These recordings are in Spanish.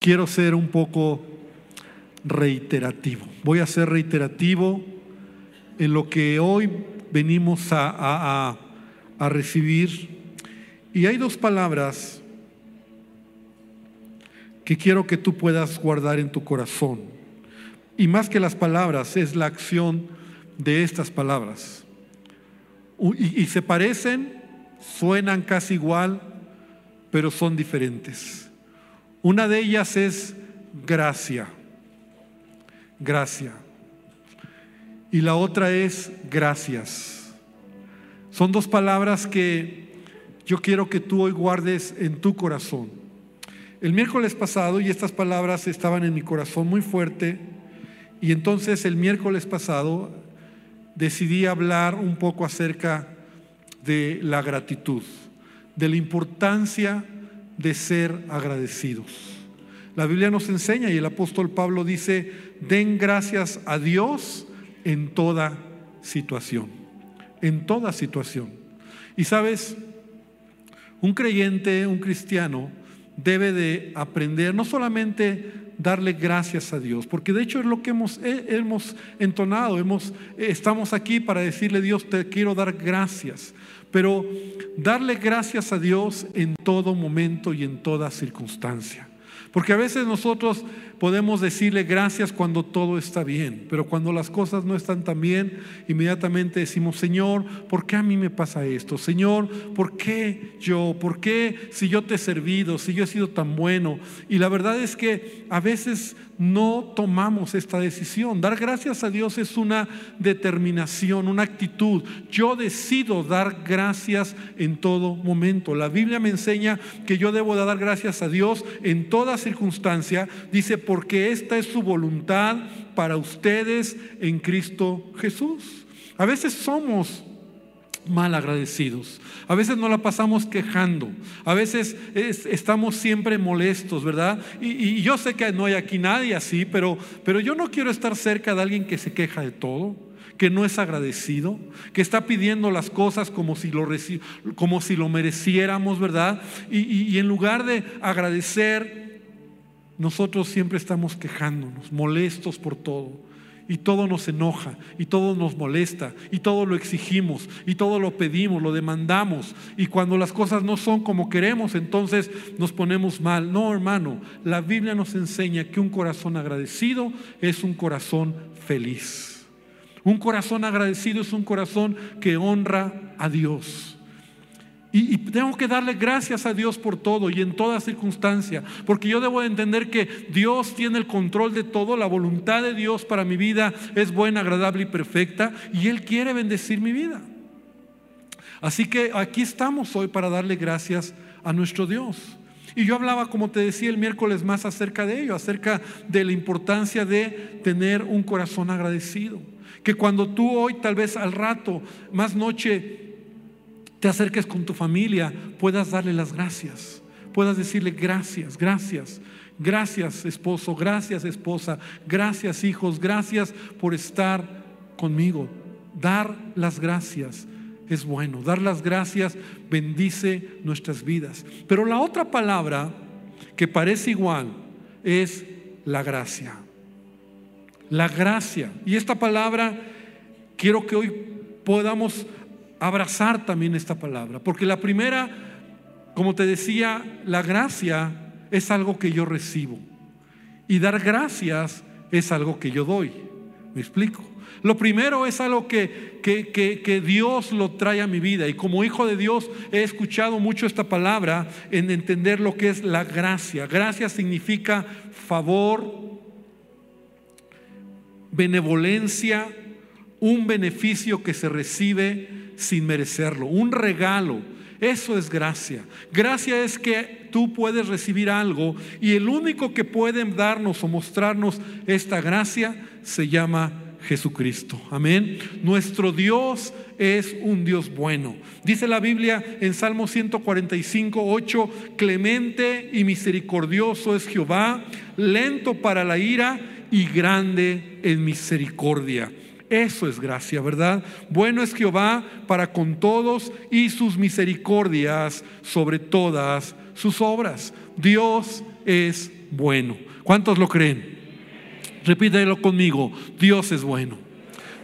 quiero ser un poco reiterativo. Voy a ser reiterativo en lo que hoy venimos a, recibir. Y hay dos palabras que quiero que tú puedas guardar en tu corazón. Y más que las palabras, es la acción de estas palabras. Y se parecen, suenan casi igual, pero son diferentes. Una de ellas es gracia, gracia. Y la otra es gracias. Son dos palabras que yo quiero que tú hoy guardes en tu corazón. El miércoles pasado, y estas palabras estaban en mi corazón muy fuerte, y entonces el miércoles pasado decidí hablar un poco acerca de la gratitud, de la importancia de ser agradecidos. La Biblia nos enseña y el apóstol Pablo dice, den gracias a Dios en toda situación, en toda situación. Y sabes, un creyente, un cristiano, debe de aprender no solamente darle gracias a Dios, porque de hecho es lo que hemos, eh, hemos entonado, hemos, eh, estamos aquí para decirle Dios, te quiero dar gracias. Pero darle gracias a Dios en todo momento y en toda circunstancia. Porque a veces nosotros podemos decirle gracias cuando todo está bien, pero cuando las cosas no están tan bien, inmediatamente decimos, Señor, ¿por qué a mí me pasa esto? Señor, ¿por qué yo? ¿Por qué si yo te he servido, si yo he sido tan bueno? Y la verdad es que a veces no tomamos esta decisión. Dar gracias a Dios es una determinación, una actitud. Yo decido dar gracias en todo momento. La Biblia me enseña que yo debo dar gracias a Dios en toda circunstancia. Dice, porque esta es su voluntad para ustedes en Cristo Jesús. A veces somos mal agradecidos. A veces no la pasamos quejando. A veces estamos siempre molestos, ¿verdad? Y, yo sé que no hay aquí nadie así, pero, pero yo no quiero estar cerca de alguien que se queja de todo que no es agradecido, que está pidiendo las cosas como si lo, como si lo mereciéramos, ¿verdad? y en lugar de agradecer, nosotros siempre estamos quejándonos, molestos por todo y todo nos enoja, y todo nos molesta, y todo lo exigimos, y todo lo pedimos, lo demandamos, y cuando las cosas no son como queremos, entonces nos ponemos mal. No, hermano, la Biblia nos enseña que un corazón agradecido es un corazón feliz. Un corazón agradecido es un corazón que honra a Dios. Y, tengo que darle gracias a Dios por todo y en toda circunstancia, porque yo debo entender que Dios tiene el control de todo, la voluntad de Dios para mi vida es buena, agradable y perfecta, y Él quiere bendecir mi vida. Así que aquí estamos hoy para darle gracias a nuestro Dios. Y yo hablaba, como te decía el miércoles, más acerca de ello, acerca de la importancia de tener un corazón agradecido. Que cuando tú hoy, tal vez al rato, más noche, te acerques con tu familia, puedas darle las gracias, puedas decirle gracias, gracias, gracias esposo, gracias esposa, gracias hijos, gracias por estar conmigo. Dar las gracias es bueno, dar las gracias bendice nuestras vidas. Pero la otra palabra que parece igual es la gracia. La gracia. Y esta palabra quiero que hoy podamos abrazar también esta palabra. Porque la primera, como te decía, la gracia es algo que yo recibo. Y dar gracias es algo que yo doy. ¿Me explico? Lo primero es algo que, que, que, Dios lo trae a mi vida. Y como hijo de Dios he escuchado mucho esta palabra en entender lo que es la gracia. Gracia significa favor, benevolencia, un beneficio que se recibe sin merecerlo, un regalo. Eso es gracia. Gracia es que tú puedes recibir algo y el único que puede darnos o mostrarnos esta gracia se llama Jesucristo. Amén. Nuestro Dios es un Dios bueno. Dice la Biblia en Salmo 145, 8, clemente y misericordioso es Jehová, lento para la ira y grande en misericordia. Eso es gracia, ¿verdad? Bueno es Jehová para con todos y sus misericordias sobre todas sus obras. Dios es bueno. ¿Cuántos lo creen? Repítelo conmigo, Dios es bueno.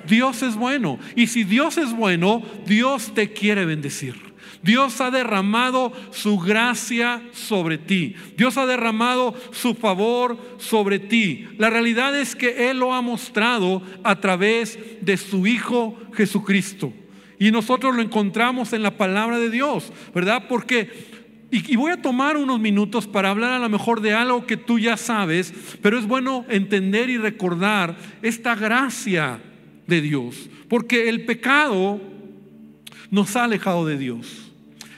Dios es bueno. Y si Dios es bueno, Dios te quiere bendecir. Dios ha derramado su gracia sobre ti. Dios ha derramado su favor sobre ti. La realidad es que Él lo ha mostrado a través de su Hijo Jesucristo. Y nosotros lo encontramos en la palabra de Dios, ¿verdad? Porque y, voy a tomar unos minutos para hablar a lo mejor de algo que tú ya sabes, pero es bueno entender y recordar esta gracia de Dios, porque el pecado nos ha alejado de Dios.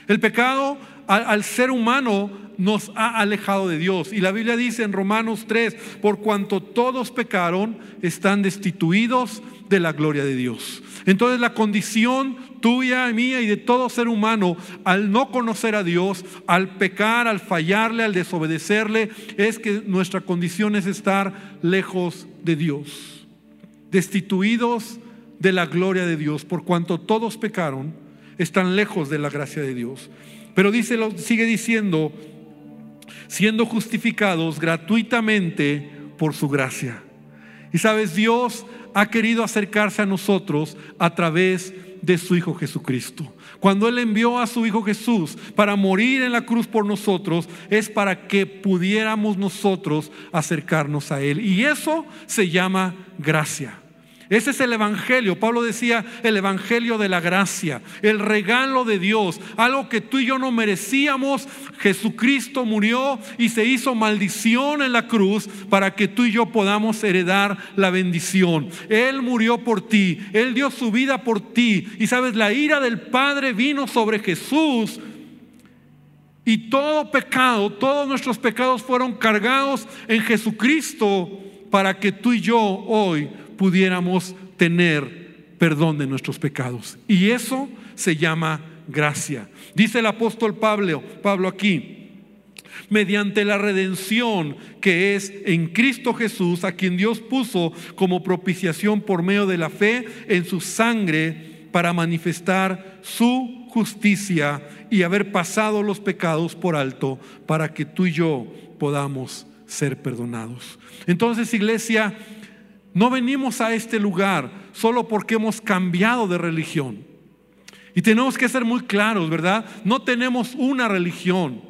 El pecado al, ser humano nos ha alejado de Dios. Y la Biblia dice en Romanos 3, por cuanto todos pecaron, están destituidos de la gloria de Dios. Entonces la condición tuya, mía y de todo ser humano al no conocer a Dios, al pecar, al fallarle, al desobedecerle, es que nuestra condición es estar lejos de Dios, destituidos de la gloria de Dios, por cuanto todos pecaron, están lejos de la gracia de Dios. Pero dice, sigue diciendo, siendo justificados gratuitamente por su gracia. Y sabes, Dios ha querido acercarse a nosotros a través de su Hijo Jesucristo. Cuando Él envió a su Hijo Jesús para morir en la cruz por nosotros, es para que pudiéramos nosotros acercarnos a Él. Y eso se llama gracia. Ese es el Evangelio. Pablo decía el Evangelio de la gracia, el regalo de Dios, algo que tú y yo no merecíamos. Jesucristo murió y se hizo maldición en la cruz para que tú y yo podamos heredar la bendición. Él murió por ti, Él dio su vida por ti. Y sabes, la ira del Padre vino sobre Jesús. Y todo pecado, todos nuestros pecados fueron cargados en Jesucristo para que tú y yo hoy pudiéramos tener perdón de nuestros pecados. Y eso se llama gracia. Dice el apóstol Pablo, Pablo aquí, mediante la redención que es en Cristo Jesús, a quien Dios puso como propiciación por medio de la fe en su sangre para manifestar su justicia y haber pasado los pecados por alto para que tú y yo podamos ser perdonados. Entonces, iglesia, no venimos a este lugar solo porque hemos cambiado de religión. Y tenemos que ser muy claros, ¿verdad? No tenemos una religión.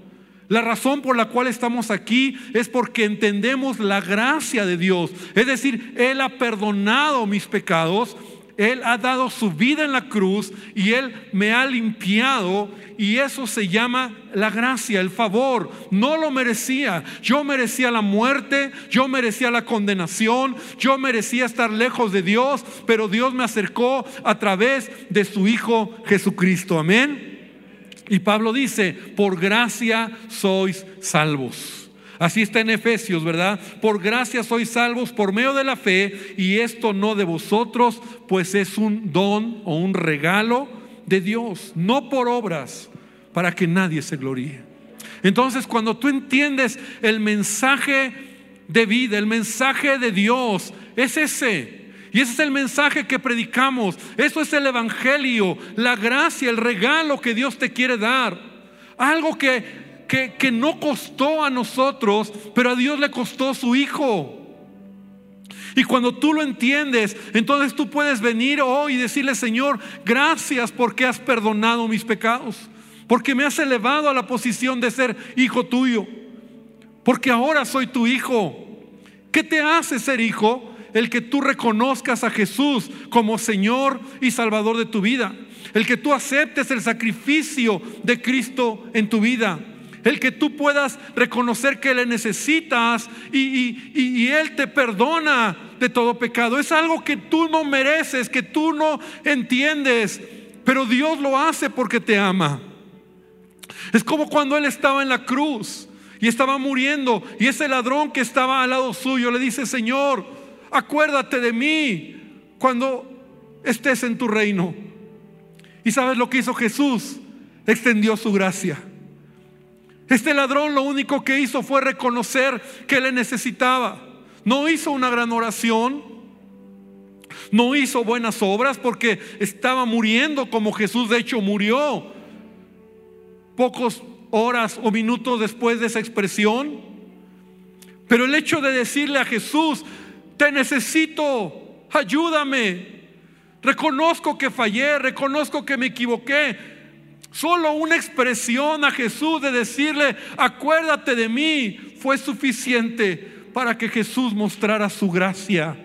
La razón por la cual estamos aquí es porque entendemos la gracia de Dios. Es decir, Él ha perdonado mis pecados él ha dado su vida en la cruz y Él me ha limpiado y eso se llama la gracia, el favor. No lo merecía. Yo merecía la muerte, yo merecía la condenación, yo merecía estar lejos de Dios, pero Dios me acercó a través de su Hijo Jesucristo. Amén. Y Pablo dice, por gracia sois salvos. Así está en Efesios, ¿verdad? Por gracia sois salvos por medio de la fe y esto no de vosotros, pues es un don o un regalo de Dios, no por obras, para que nadie se gloríe. Entonces, cuando tú entiendes el mensaje de vida, el mensaje de Dios, es ese. Y ese es el mensaje que predicamos. Eso es el Evangelio, la gracia, el regalo que Dios te quiere dar. Algo que que, no costó a nosotros, pero a Dios le costó su Hijo. Y cuando tú lo entiendes, entonces tú puedes venir hoy y decirle, Señor, gracias porque has perdonado mis pecados, porque me has elevado a la posición de ser hijo tuyo, porque ahora soy tu hijo. ¿Qué te hace ser hijo? El que tú reconozcas a Jesús como Señor y Salvador de tu vida. El que tú aceptes el sacrificio de Cristo en tu vida el que tú puedas reconocer que le necesitas y, Él te perdona de todo pecado. Es algo que tú no mereces, que tú no entiendes, pero Dios lo hace porque te ama. Es como cuando Él estaba en la cruz y estaba muriendo y ese ladrón que estaba al lado suyo le dice, Señor, acuérdate de mí cuando estés en tu reino. ¿Y sabes lo que hizo Jesús? Extendió su gracia. Este ladrón lo único que hizo fue reconocer que le necesitaba. No hizo una gran oración, no hizo buenas obras porque estaba muriendo como Jesús de hecho murió. Pocos horas o minutos después de esa expresión, Pero el hecho de decirle a Jesús, te necesito, ayúdame, reconozco que fallé, reconozco que me equivoqué. Solo una expresión a Jesús de decirle, acuérdate de mí, fue suficiente para que Jesús mostrara su gracia.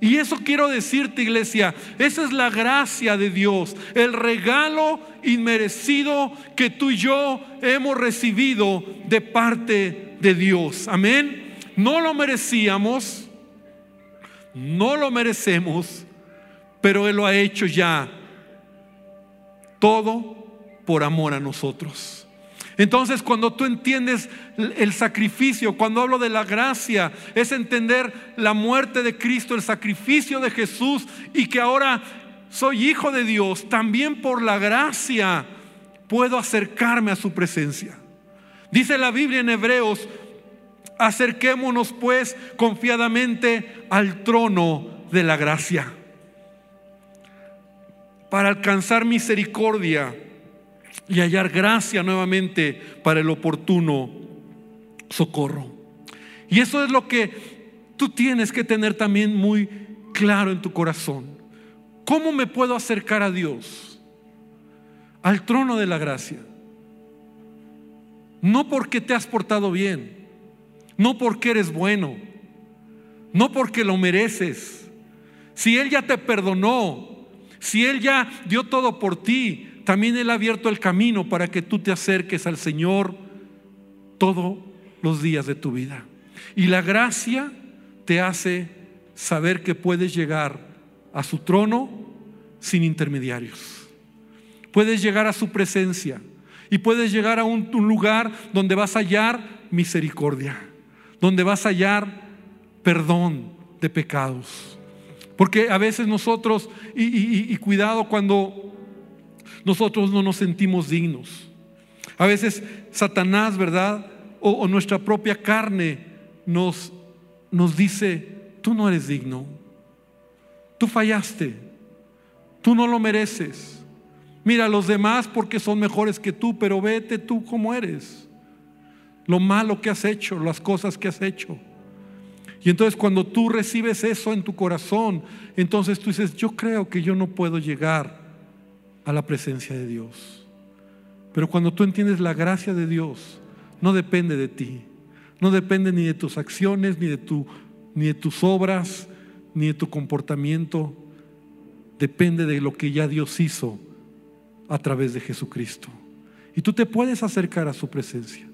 Y eso quiero decirte, iglesia, esa es la gracia de Dios, el regalo inmerecido que tú y yo hemos recibido de parte de Dios. Amén. No lo merecíamos, no lo merecemos, pero Él lo ha hecho ya. Todo por amor a nosotros. Entonces, cuando tú entiendes el sacrificio, cuando hablo de la gracia, es entender la muerte de Cristo, el sacrificio de Jesús y que ahora soy hijo de Dios, también por la gracia puedo acercarme a su presencia. Dice la Biblia en Hebreos, acerquémonos pues confiadamente al trono de la gracia para alcanzar misericordia y hallar gracia nuevamente para el oportuno socorro. Y eso es lo que tú tienes que tener también muy claro en tu corazón. ¿Cómo me puedo acercar a Dios? Al trono de la gracia. No porque te has portado bien, no porque eres bueno, no porque lo mereces. Si Él ya te perdonó, si Él ya dio todo por ti, también Él ha abierto el camino para que tú te acerques al Señor todos los días de tu vida. Y la gracia te hace saber que puedes llegar a su trono sin intermediarios. Puedes llegar a su presencia y puedes llegar a un, lugar donde vas a hallar misericordia, donde vas a hallar perdón de pecados. Porque a veces nosotros, y cuidado cuando nosotros no nos sentimos dignos. A veces Satanás, ¿verdad? O, nuestra propia carne nos, nos dice, tú no eres digno, tú fallaste, tú no lo mereces. Mira, los demás porque son mejores que tú, pero vete tú como eres. Lo malo que has hecho, las cosas que has hecho. Y entonces cuando tú recibes eso en tu corazón, entonces tú dices, yo creo que yo no puedo llegar a la presencia de Dios. Pero cuando tú entiendes la gracia de Dios, no depende de ti, no depende ni de tus acciones, ni de, tu, ni de tus obras, ni de tu comportamiento, depende de lo que ya Dios hizo a través de Jesucristo. Y tú te puedes acercar a su presencia.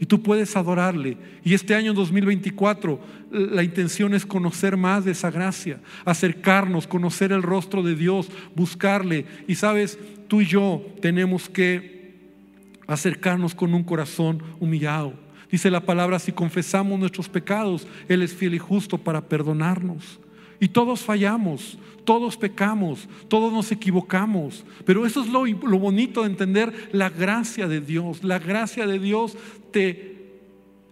Y tú puedes adorarle. Y este año 2024 la intención es conocer más de esa gracia, acercarnos, conocer el rostro de Dios, buscarle. Y sabes, tú y yo tenemos que acercarnos con un corazón humillado. Dice la palabra, si confesamos nuestros pecados, Él es fiel y justo para perdonarnos. Y todos fallamos, todos pecamos, todos nos equivocamos. Pero eso es lo, bonito de entender la gracia de Dios. La gracia de Dios te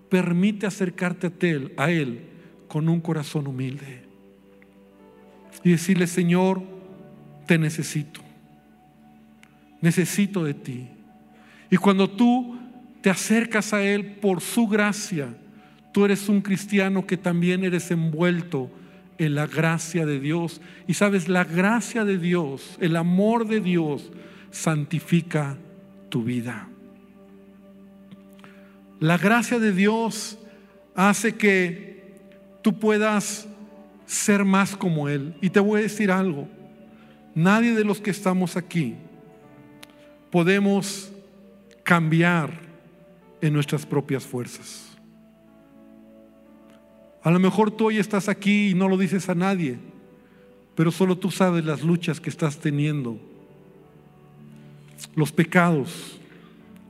permite acercarte a él, a él con un corazón humilde. Y decirle, Señor, te necesito. Necesito de ti. Y cuando tú te acercas a Él por su gracia, tú eres un cristiano que también eres envuelto en la gracia de Dios. Y sabes, la gracia de Dios, el amor de Dios, santifica tu vida. La gracia de Dios hace que tú puedas ser más como Él. Y te voy a decir algo, nadie de los que estamos aquí podemos cambiar en nuestras propias fuerzas. A lo mejor tú hoy estás aquí y no lo dices a nadie, pero solo tú sabes las luchas que estás teniendo, los pecados,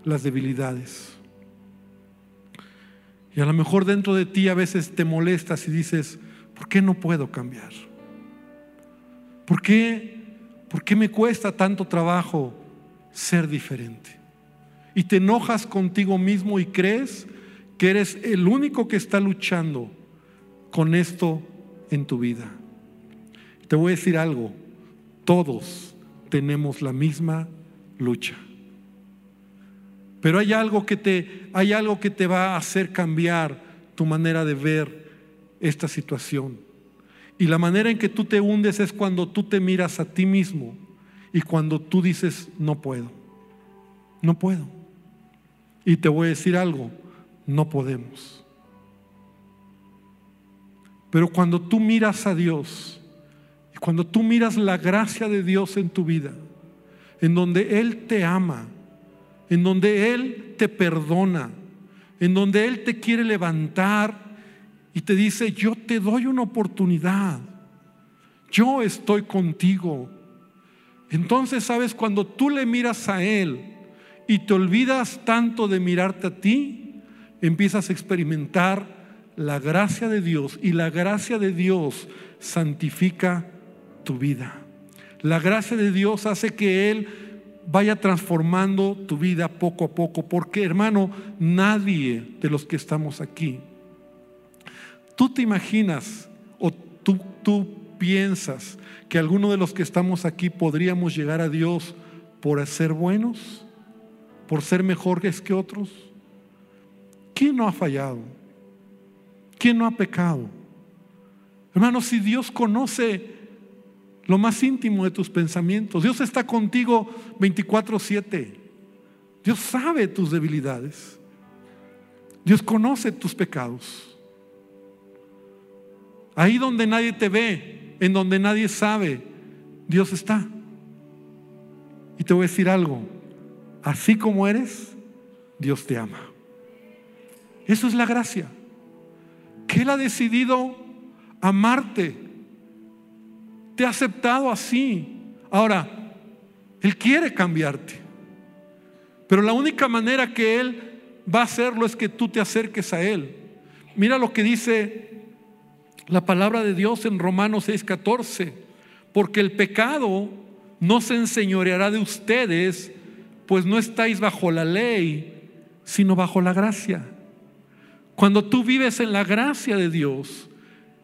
las debilidades. Y a lo mejor dentro de ti a veces te molestas y dices, ¿por qué no puedo cambiar? ¿Por qué, ¿Por qué me cuesta tanto trabajo ser diferente? Y te enojas contigo mismo y crees que eres el único que está luchando con esto en tu vida. Te voy a decir algo, todos tenemos la misma lucha. Pero hay algo que te hay algo que te va a hacer cambiar tu manera de ver esta situación. Y la manera en que tú te hundes es cuando tú te miras a ti mismo y cuando tú dices, no puedo, no puedo. Y te voy a decir algo, no podemos. Pero cuando tú miras a Dios, y cuando tú miras la gracia de Dios en tu vida, en donde Él te ama, en donde Él te perdona, en donde Él te quiere levantar y te dice, yo te doy una oportunidad, yo estoy contigo. Entonces, sabes, cuando tú le miras a Él y te olvidas tanto de mirarte a ti, empiezas a experimentar la gracia de Dios y la gracia de Dios santifica tu vida. La gracia de Dios hace que Él vaya transformando tu vida poco a poco, porque hermano, nadie de los que estamos aquí, tú te imaginas o tú, tú piensas que alguno de los que estamos aquí podríamos llegar a Dios por ser buenos, por ser mejores que otros. ¿Quién no ha fallado? ¿Quién no ha pecado? Hermano, si Dios conoce lo más íntimo de tus pensamientos. Dios está contigo 24/7. Dios sabe tus debilidades. Dios conoce tus pecados. Ahí donde nadie te ve, en donde nadie sabe, Dios está. Y te voy a decir algo, así como eres, Dios te ama. Eso es la gracia. Que Él ha decidido amarte te ha aceptado así. Ahora, Él quiere cambiarte. Pero la única manera que Él va a hacerlo es que tú te acerques a Él. Mira lo que dice la palabra de Dios en Romanos 6:14. Porque el pecado no se enseñoreará de ustedes, pues no estáis bajo la ley, sino bajo la gracia. Cuando tú vives en la gracia de Dios,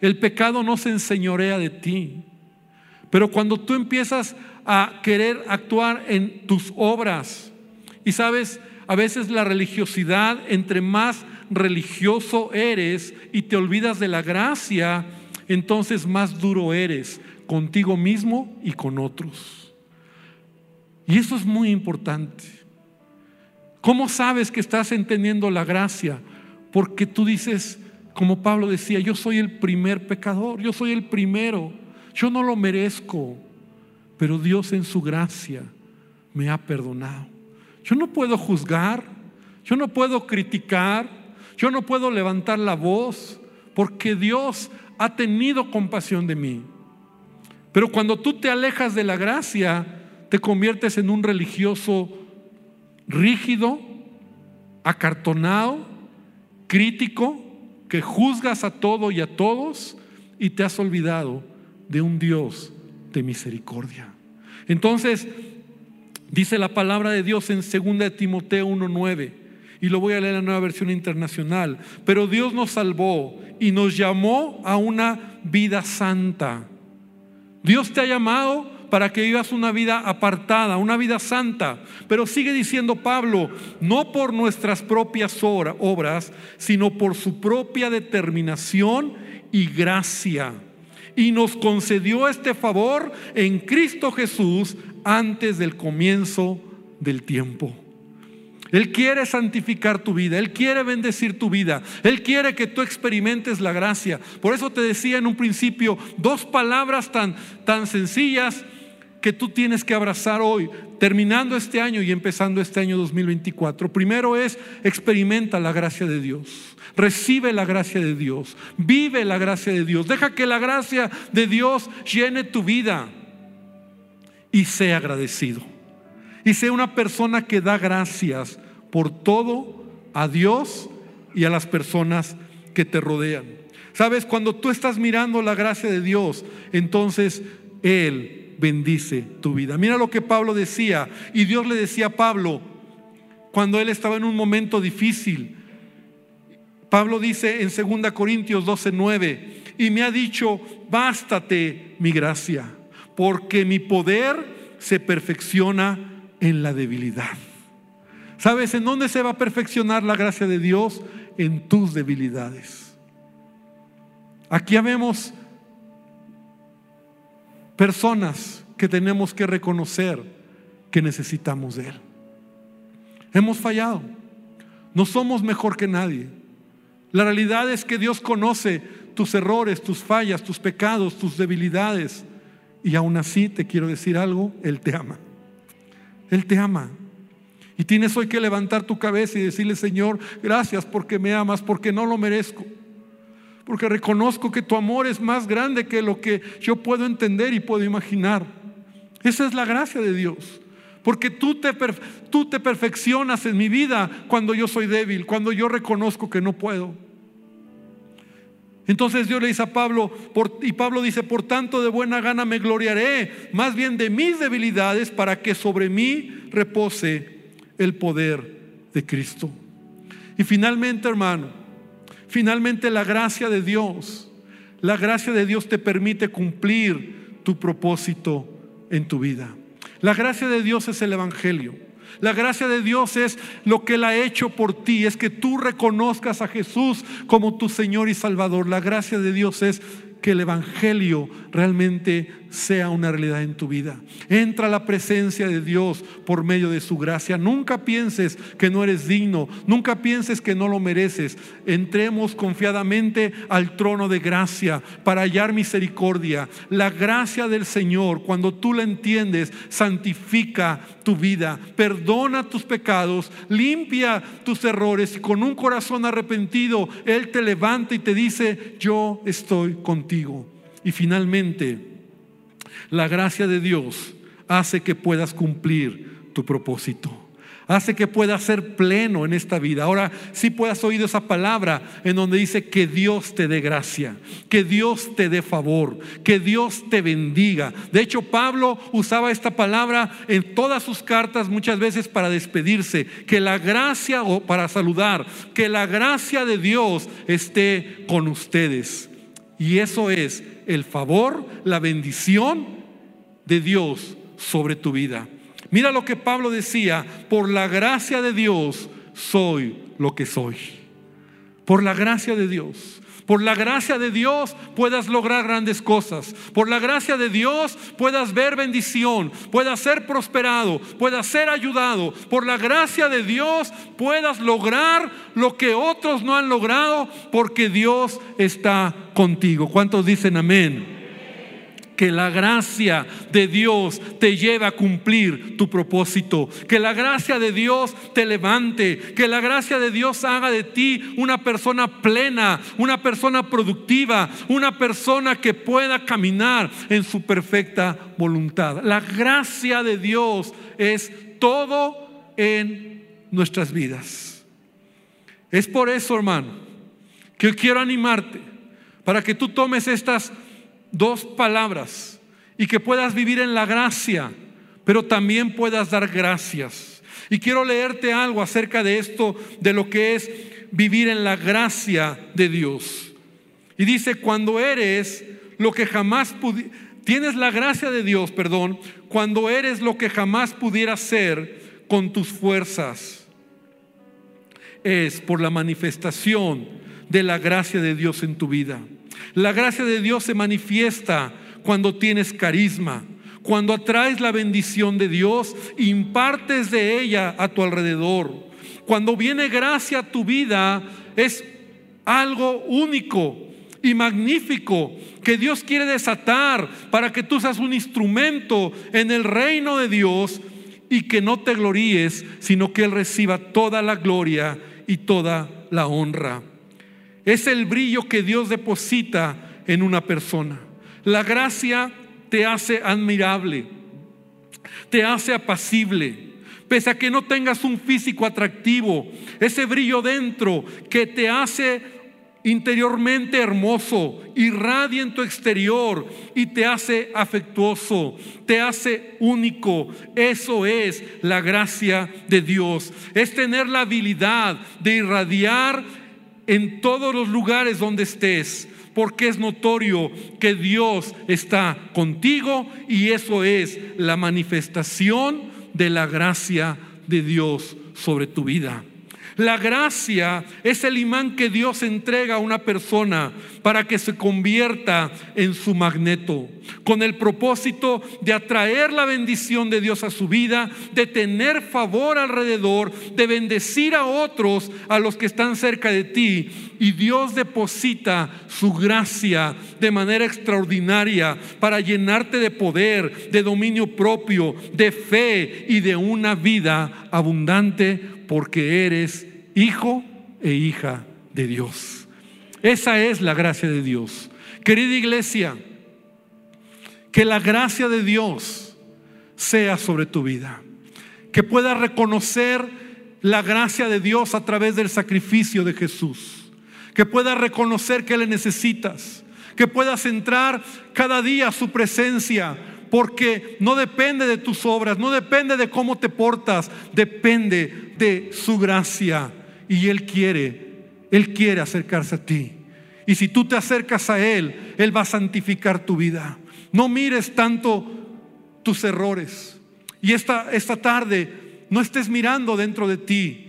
el pecado no se enseñorea de ti. Pero cuando tú empiezas a querer actuar en tus obras, y sabes, a veces la religiosidad, entre más religioso eres y te olvidas de la gracia, entonces más duro eres contigo mismo y con otros. Y eso es muy importante. ¿Cómo sabes que estás entendiendo la gracia? Porque tú dices, como Pablo decía, yo soy el primer pecador, yo soy el primero. Yo no lo merezco, pero Dios en su gracia me ha perdonado. Yo no puedo juzgar, yo no puedo criticar, yo no puedo levantar la voz, porque Dios ha tenido compasión de mí. Pero cuando tú te alejas de la gracia, te conviertes en un religioso rígido, acartonado, crítico, que juzgas a todo y a todos y te has olvidado de un Dios de misericordia. Entonces, dice la palabra de Dios en 2 Timoteo 1:9, y lo voy a leer en la nueva versión internacional, pero Dios nos salvó y nos llamó a una vida santa. Dios te ha llamado para que vivas una vida apartada, una vida santa. Pero sigue diciendo Pablo, no por nuestras propias obras, sino por su propia determinación y gracia y nos concedió este favor en Cristo Jesús antes del comienzo del tiempo. Él quiere santificar tu vida, Él quiere bendecir tu vida, Él quiere que tú experimentes la gracia. Por eso te decía en un principio dos palabras tan, tan sencillas que tú tienes que abrazar hoy, terminando este año y empezando este año 2024. Primero es experimenta la gracia de Dios. Recibe la gracia de Dios. Vive la gracia de Dios. Deja que la gracia de Dios llene tu vida. Y sea agradecido. Y sea una persona que da gracias por todo a Dios y a las personas que te rodean. Sabes, cuando tú estás mirando la gracia de Dios, entonces Él bendice tu vida. Mira lo que Pablo decía. Y Dios le decía a Pablo cuando él estaba en un momento difícil. Pablo dice en 2 Corintios 12, 9, y me ha dicho, bástate mi gracia, porque mi poder se perfecciona en la debilidad. ¿Sabes en dónde se va a perfeccionar la gracia de Dios? en tus debilidades. Aquí vemos personas que tenemos que reconocer que necesitamos de Él. Hemos fallado. No somos mejor que nadie. La realidad es que Dios conoce tus errores, tus fallas, tus pecados, tus debilidades. Y aún así te quiero decir algo, Él te ama. Él te ama. Y tienes hoy que levantar tu cabeza y decirle, Señor, gracias porque me amas, porque no lo merezco. Porque reconozco que tu amor es más grande que lo que yo puedo entender y puedo imaginar. Esa es la gracia de Dios. Porque tú te, tú te perfeccionas en mi vida cuando yo soy débil, cuando yo reconozco que no puedo. Entonces Dios le dice a Pablo, y Pablo dice, por tanto de buena gana me gloriaré, más bien de mis debilidades, para que sobre mí repose el poder de Cristo. Y finalmente, hermano, finalmente la gracia de Dios, la gracia de Dios te permite cumplir tu propósito en tu vida. La gracia de Dios es el Evangelio. La gracia de Dios es lo que Él ha hecho por ti, es que tú reconozcas a Jesús como tu Señor y Salvador. La gracia de Dios es que el Evangelio realmente sea una realidad en tu vida. Entra a la presencia de Dios por medio de su gracia. Nunca pienses que no eres digno, nunca pienses que no lo mereces. Entremos confiadamente al trono de gracia para hallar misericordia. La gracia del Señor, cuando tú la entiendes, santifica tu vida, perdona tus pecados, limpia tus errores y con un corazón arrepentido, Él te levanta y te dice, yo estoy contigo. Y finalmente, la gracia de Dios hace que puedas cumplir tu propósito. Hace que puedas ser pleno en esta vida. Ahora si puedas oír esa palabra en donde dice que Dios te dé gracia, que Dios te dé favor, que Dios te bendiga. De hecho, Pablo usaba esta palabra en todas sus cartas muchas veces para despedirse, que la gracia o para saludar, que la gracia de Dios esté con ustedes. Y eso es el favor, la bendición de Dios sobre tu vida. Mira lo que Pablo decía, por la gracia de Dios soy lo que soy. Por la gracia de Dios. Por la gracia de Dios puedas lograr grandes cosas. Por la gracia de Dios puedas ver bendición, puedas ser prosperado, puedas ser ayudado. Por la gracia de Dios puedas lograr lo que otros no han logrado porque Dios está contigo. ¿Cuántos dicen amén? Que la gracia de Dios te lleve a cumplir tu propósito, que la gracia de Dios te levante, que la gracia de Dios haga de ti una persona plena, una persona productiva, una persona que pueda caminar en su perfecta voluntad. La gracia de Dios es todo en nuestras vidas. Es por eso, hermano, que quiero animarte para que tú tomes estas dos palabras y que puedas vivir en la gracia, pero también puedas dar gracias. Y quiero leerte algo acerca de esto, de lo que es vivir en la gracia de Dios. Y dice, cuando eres lo que jamás tienes la gracia de Dios, perdón, cuando eres lo que jamás pudieras ser con tus fuerzas, es por la manifestación de la gracia de Dios en tu vida. La gracia de Dios se manifiesta cuando tienes carisma, cuando atraes la bendición de Dios, impartes de ella a tu alrededor. Cuando viene gracia a tu vida, es algo único y magnífico que Dios quiere desatar para que tú seas un instrumento en el reino de Dios y que no te gloríes, sino que Él reciba toda la gloria y toda la honra. Es el brillo que Dios deposita en una persona. La gracia te hace admirable, te hace apacible. Pese a que no tengas un físico atractivo, ese brillo dentro que te hace interiormente hermoso, irradia en tu exterior y te hace afectuoso, te hace único. Eso es la gracia de Dios. Es tener la habilidad de irradiar en todos los lugares donde estés, porque es notorio que Dios está contigo y eso es la manifestación de la gracia de Dios sobre tu vida. La gracia es el imán que Dios entrega a una persona para que se convierta en su magneto, con el propósito de atraer la bendición de Dios a su vida, de tener favor alrededor, de bendecir a otros, a los que están cerca de ti. Y Dios deposita su gracia de manera extraordinaria para llenarte de poder, de dominio propio, de fe y de una vida abundante porque eres hijo e hija de Dios. Esa es la gracia de Dios. Querida iglesia, que la gracia de Dios sea sobre tu vida. Que puedas reconocer la gracia de Dios a través del sacrificio de Jesús. Que puedas reconocer que le necesitas. Que puedas entrar cada día a su presencia porque no depende de tus obras, no depende de cómo te portas, depende de su gracia. Y Él quiere, Él quiere acercarse a ti. Y si tú te acercas a Él, Él va a santificar tu vida. No mires tanto tus errores. Y esta, esta tarde no estés mirando dentro de ti.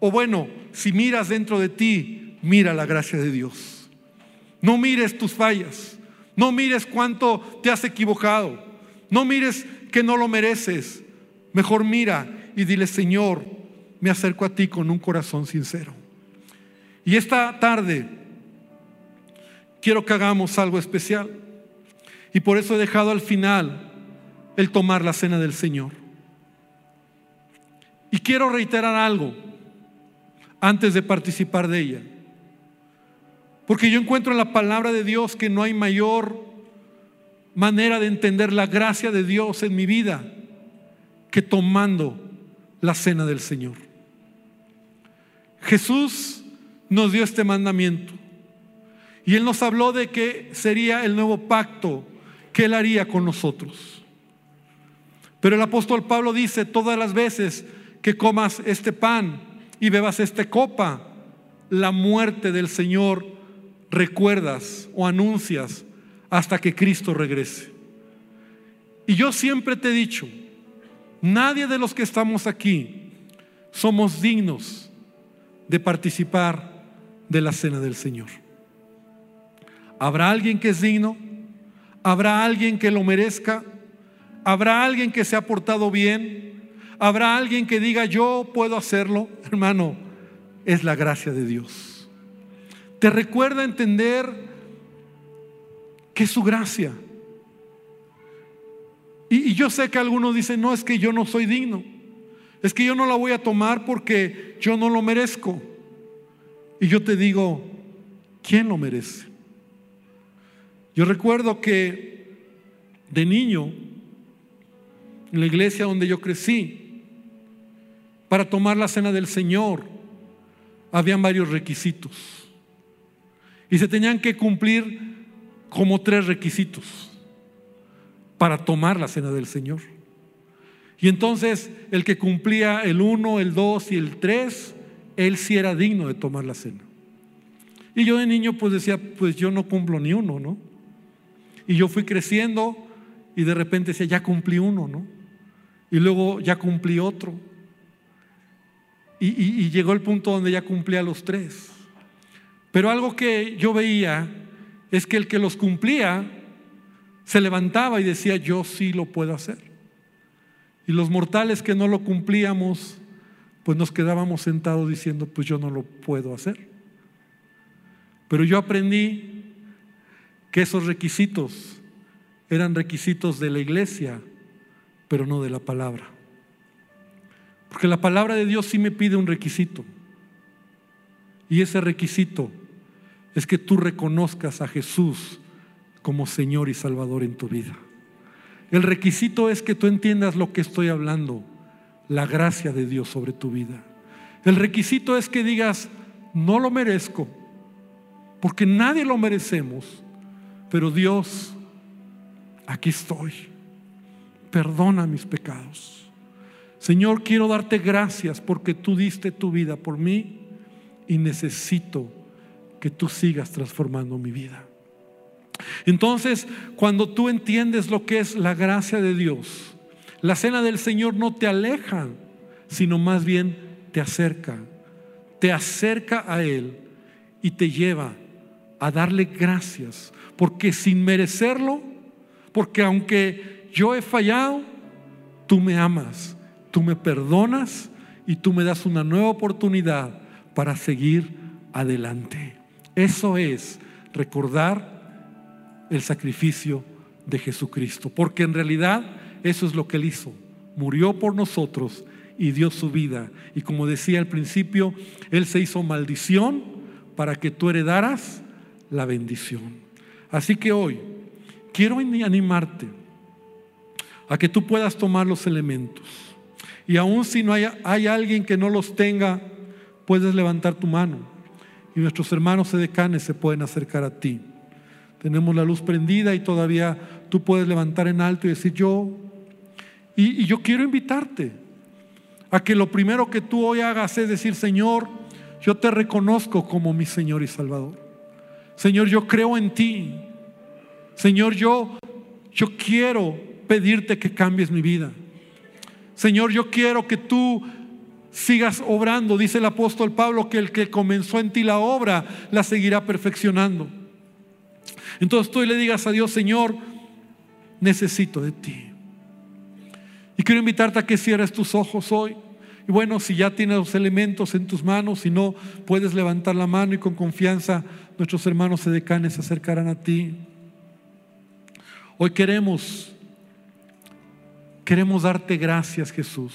O bueno, si miras dentro de ti, mira la gracia de Dios. No mires tus fallas. No mires cuánto te has equivocado. No mires que no lo mereces. Mejor mira y dile, Señor, me acerco a ti con un corazón sincero. Y esta tarde quiero que hagamos algo especial. Y por eso he dejado al final el tomar la cena del Señor. Y quiero reiterar algo antes de participar de ella. Porque yo encuentro en la palabra de Dios que no hay mayor manera de entender la gracia de Dios en mi vida que tomando la cena del Señor. Jesús nos dio este mandamiento y Él nos habló de que sería el nuevo pacto que Él haría con nosotros. Pero el apóstol Pablo dice, todas las veces que comas este pan y bebas esta copa, la muerte del Señor recuerdas o anuncias hasta que Cristo regrese. Y yo siempre te he dicho, nadie de los que estamos aquí somos dignos de participar de la cena del Señor. ¿Habrá alguien que es digno? ¿Habrá alguien que lo merezca? ¿Habrá alguien que se ha portado bien? ¿Habrá alguien que diga yo puedo hacerlo? Hermano, es la gracia de Dios. Te recuerda entender que es su gracia. Y, yo sé que algunos dicen, no, es que yo no soy digno. Es que yo no la voy a tomar porque yo no lo merezco. Y yo te digo, ¿quién lo merece? Yo recuerdo que de niño, en la iglesia donde yo crecí, para tomar la cena del Señor, habían varios requisitos. Y se tenían que cumplir como tres requisitos para tomar la cena del Señor. Y entonces el que cumplía el uno, el dos y el tres, él sí era digno de tomar la cena. Y yo de niño pues decía, pues yo no cumplo ni uno, ¿no? Y yo fui creciendo y de repente decía, ya cumplí uno, ¿no? Y luego ya cumplí otro. Y, y llegó el punto donde ya cumplía los tres. Pero algo que yo veía es que el que los cumplía se levantaba y decía, yo sí lo puedo hacer. Y los mortales que no lo cumplíamos, pues nos quedábamos sentados diciendo, pues yo no lo puedo hacer. Pero yo aprendí que esos requisitos eran requisitos de la iglesia, pero no de la palabra. Porque la palabra de Dios sí me pide un requisito. Y ese requisito es que tú reconozcas a Jesús como Señor y Salvador en tu vida. El requisito es que tú entiendas lo que estoy hablando, la gracia de Dios sobre tu vida. El requisito es que digas, no lo merezco, porque nadie lo merecemos, pero Dios, aquí estoy, perdona mis pecados. Señor, quiero darte gracias porque tú diste tu vida por mí y necesito que tú sigas transformando mi vida. Entonces, cuando tú entiendes lo que es la gracia de Dios, la cena del Señor no te aleja, sino más bien te acerca. te acerca a Él y te lleva a darle gracias, porque sin merecerlo, porque aunque yo he fallado, tú me amas, tú me perdonas y tú me das una nueva oportunidad para seguir adelante. Eso es recordar el sacrificio de Jesucristo, porque en realidad eso es lo que Él hizo. Murió por nosotros y dio su vida. Y como decía al principio, Él se hizo maldición para que tú heredaras la bendición. Así que hoy quiero animarte a que tú puedas tomar los elementos. Y aun si no hay, hay alguien que no los tenga, puedes levantar tu mano. Y nuestros hermanos edecanes se pueden acercar a ti. Tenemos la luz prendida y todavía tú puedes levantar en alto y decir yo. Y, yo quiero invitarte a que lo primero que tú hoy hagas es decir, Señor, yo te reconozco como mi Señor y Salvador. Señor, yo creo en ti. Señor, yo, yo quiero pedirte que cambies mi vida. Señor, yo quiero que tú sigas obrando. Dice el apóstol Pablo que el que comenzó en ti la obra la seguirá perfeccionando. Entonces tú le digas a Dios, Señor, necesito de ti. Y quiero invitarte a que cierres tus ojos hoy. Y bueno, si ya tienes los elementos en tus manos, si no, puedes levantar la mano y con confianza nuestros hermanos edecanes se acercarán a ti. Hoy queremos, queremos darte gracias, Jesús,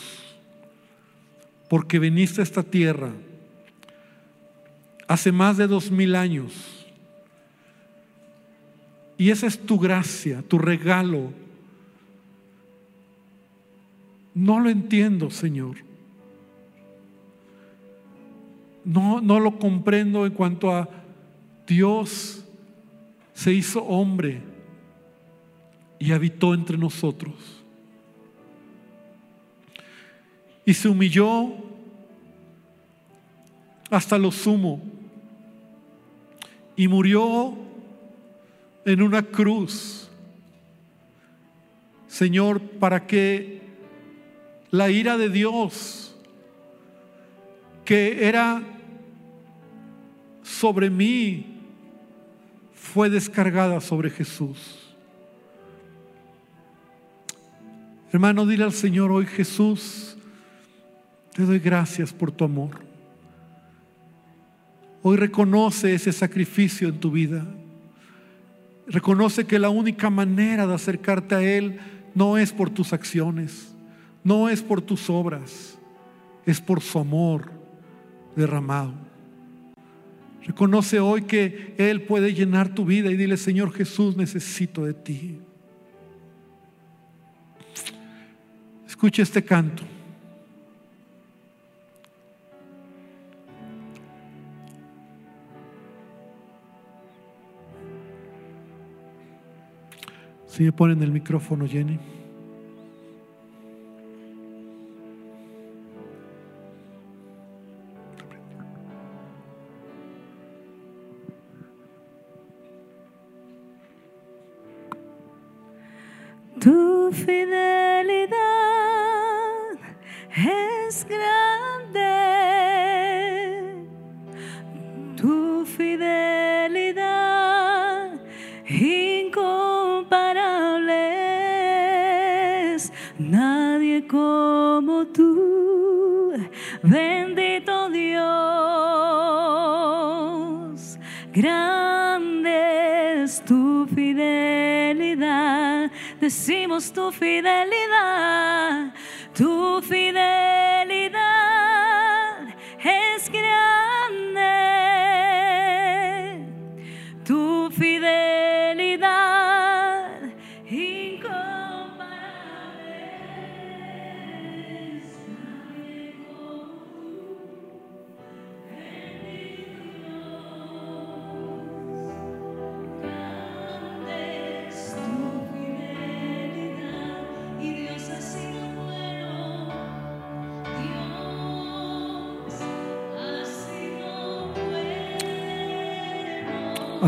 porque viniste a esta tierra hace más de dos mil años. Y esa es tu gracia, tu regalo no lo entiendo, Señor. No, no lo comprendo en cuanto a Dios se hizo hombre y habitó entre nosotros. Y se humilló hasta lo sumo y murió en una cruz. Señor, para que la ira de Dios que era sobre mí fue descargada sobre Jesús. Hermano, dile al Señor hoy, Jesús, te doy gracias por tu amor. Hoy reconoce ese sacrificio en tu vida. Reconoce que la única manera de acercarte a Él no es por tus acciones no es por tus obras, es por su amor derramado. Reconoce hoy que Él puede llenar tu vida y dile, Señor Jesús, necesito de ti. Escucha este canto. Si me ponen el micrófono, Jenny. fidelidad es grande. Tu fidelidad incomparable es nadie Bendecimos tu fidelidad, tu fidelidad.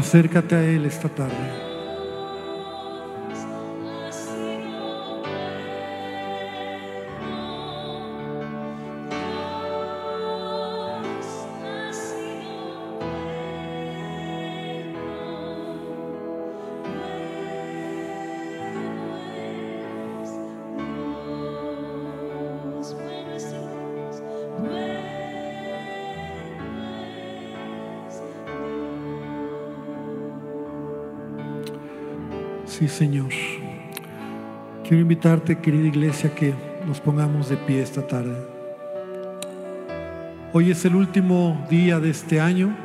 Acércate a Él esta tarde. Sí, Señor. Quiero invitarte, querida iglesia, que nos pongamos de pie esta tarde. Hoy es el último día de este año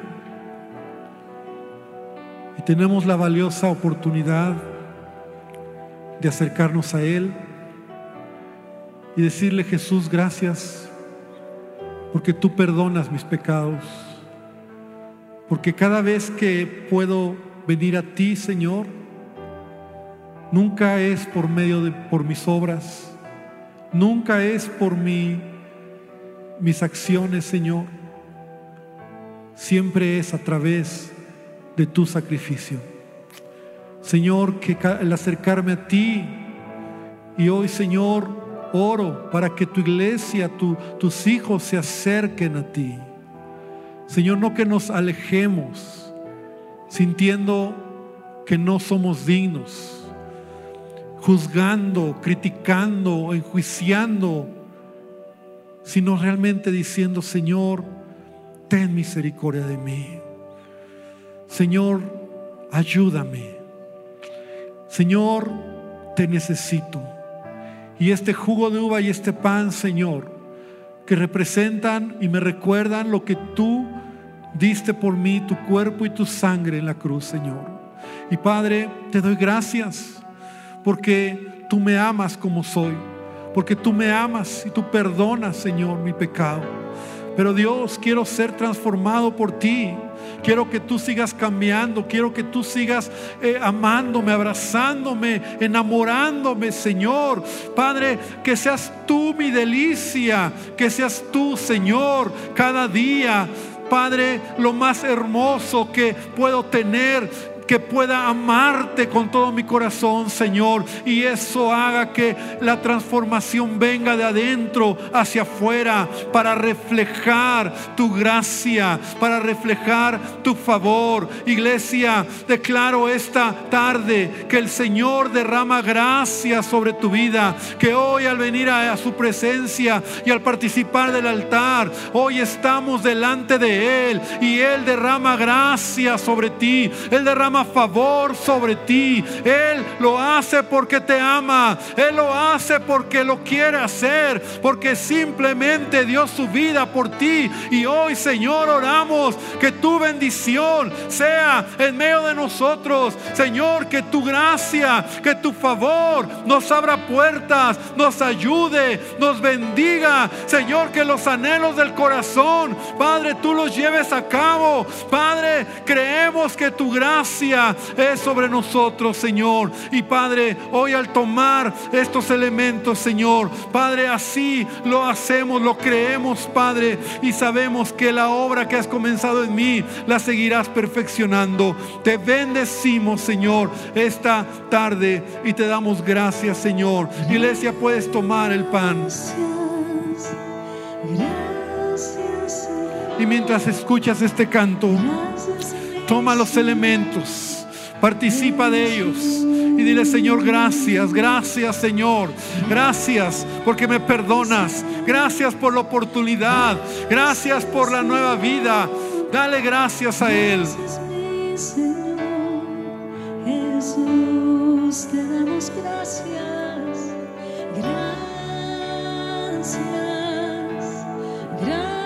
y tenemos la valiosa oportunidad de acercarnos a Él y decirle, Jesús, gracias porque tú perdonas mis pecados, porque cada vez que puedo venir a ti, Señor, nunca es por medio de por mis obras, nunca es por mi, mis acciones, Señor. Siempre es a través de tu sacrificio. Señor, que al acercarme a ti y hoy, Señor, oro para que tu iglesia, tus hijos se acerquen a ti. Señor, no que nos alejemos sintiendo que no somos dignos, juzgando, criticando, enjuiciando, sino realmente diciendo, Señor, ten misericordia de mí. Señor, ayúdame. Señor, te necesito. Y este jugo de uva y este pan, Señor, que representan y me recuerdan lo que tú diste por mí, tu cuerpo y tu sangre en la cruz, Señor. Y Padre, te doy gracias porque tú me amas como soy, porque tú me amas y tú perdonas, Señor, mi pecado. Pero Dios, quiero ser transformado por ti. Quiero que tú sigas cambiando. Quiero que tú sigas eh, amándome, abrazándome, enamorándome, Señor. Padre, que seas tú mi delicia. Que seas tú, Señor, cada día. Padre, lo más hermoso que puedo tener que pueda amarte con todo mi corazón, Señor. Y eso haga que la transformación venga de adentro hacia afuera para reflejar tu gracia, para reflejar tu favor. Iglesia, declaro esta tarde que el Señor derrama gracia sobre tu vida, que hoy al venir a, su presencia y al participar del altar, hoy estamos delante de Él y Él derrama gracia sobre ti. Él derrama favor sobre ti. Él lo hace porque te ama. Él lo hace porque lo quiere hacer. Porque simplemente dio su vida por ti. Y hoy, Señor, oramos que tu bendición sea en medio de nosotros. Señor, que tu gracia, que tu favor nos abra puertas, nos ayude, nos bendiga. Señor, que los anhelos del corazón, Padre, tú los lleves a cabo. Padre, creemos que tu gracia es sobre nosotros, Señor. Y Padre, hoy al tomar estos elementos, Señor, Padre, así lo hacemos, lo creemos, Padre, y sabemos que la obra que has comenzado en mí la seguirás perfeccionando. Te bendecimos, Señor, esta tarde y te damos gracias, Señor. Iglesia, puedes tomar el pan. Y mientras escuchas este canto, Toma los elementos, participa de ellos y dile, Señor, gracias, gracias, Señor, gracias porque me perdonas, gracias por la oportunidad, gracias por la nueva vida. Dale gracias a Él. Jesús, te damos gracias. Gracias. Gracias.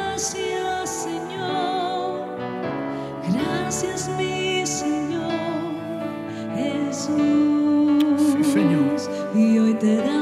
Y hoy te damos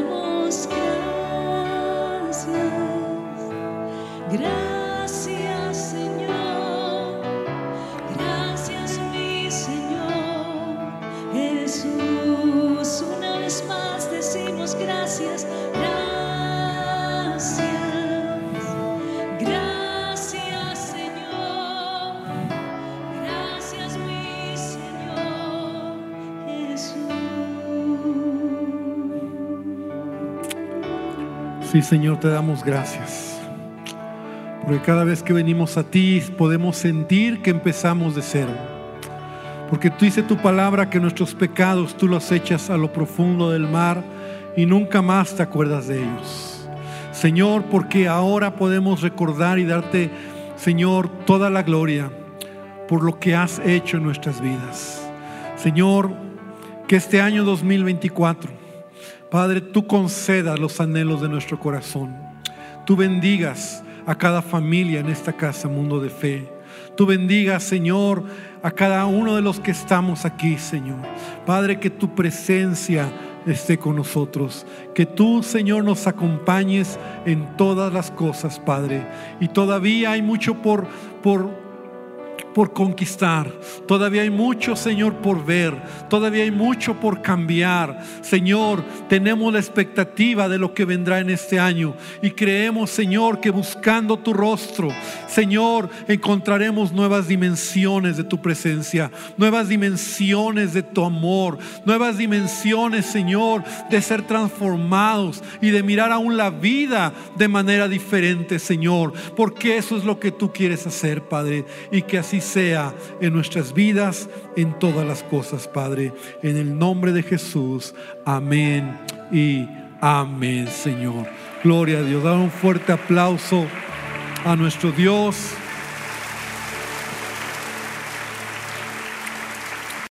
Sí, Señor, te damos gracias. Porque cada vez que venimos a ti podemos sentir que empezamos de cero. Porque tú dice tu palabra que nuestros pecados tú los echas a lo profundo del mar y nunca más te acuerdas de ellos. Señor, porque ahora podemos recordar y darte, Señor, toda la gloria por lo que has hecho en nuestras vidas. Señor, Que este año 2024, Padre, tú concedas los anhelos de nuestro corazón. Tú bendigas a cada familia en esta casa, mundo de fe. Tú bendigas, Señor, a cada uno de los que estamos aquí, Señor. Padre, que tu presencia esté con nosotros. Que tú, Señor, nos acompañes en todas las cosas, Padre. Y todavía hay mucho por, por por conquistar. Todavía hay mucho, Señor, por ver. Todavía hay mucho por cambiar. Señor, tenemos la expectativa de lo que vendrá en este año. Y creemos, Señor, que buscando tu rostro, Señor, encontraremos nuevas dimensiones de tu presencia. Nuevas dimensiones de tu amor. Nuevas dimensiones, Señor, de ser transformados y de mirar aún la vida de manera diferente, Señor. Porque eso es lo que tú quieres hacer, Padre. Y que así sea en nuestras vidas, en todas las cosas, Padre. En el nombre de Jesús. Amén y amén, Señor. Gloria a Dios. Dar un fuerte aplauso a nuestro Dios.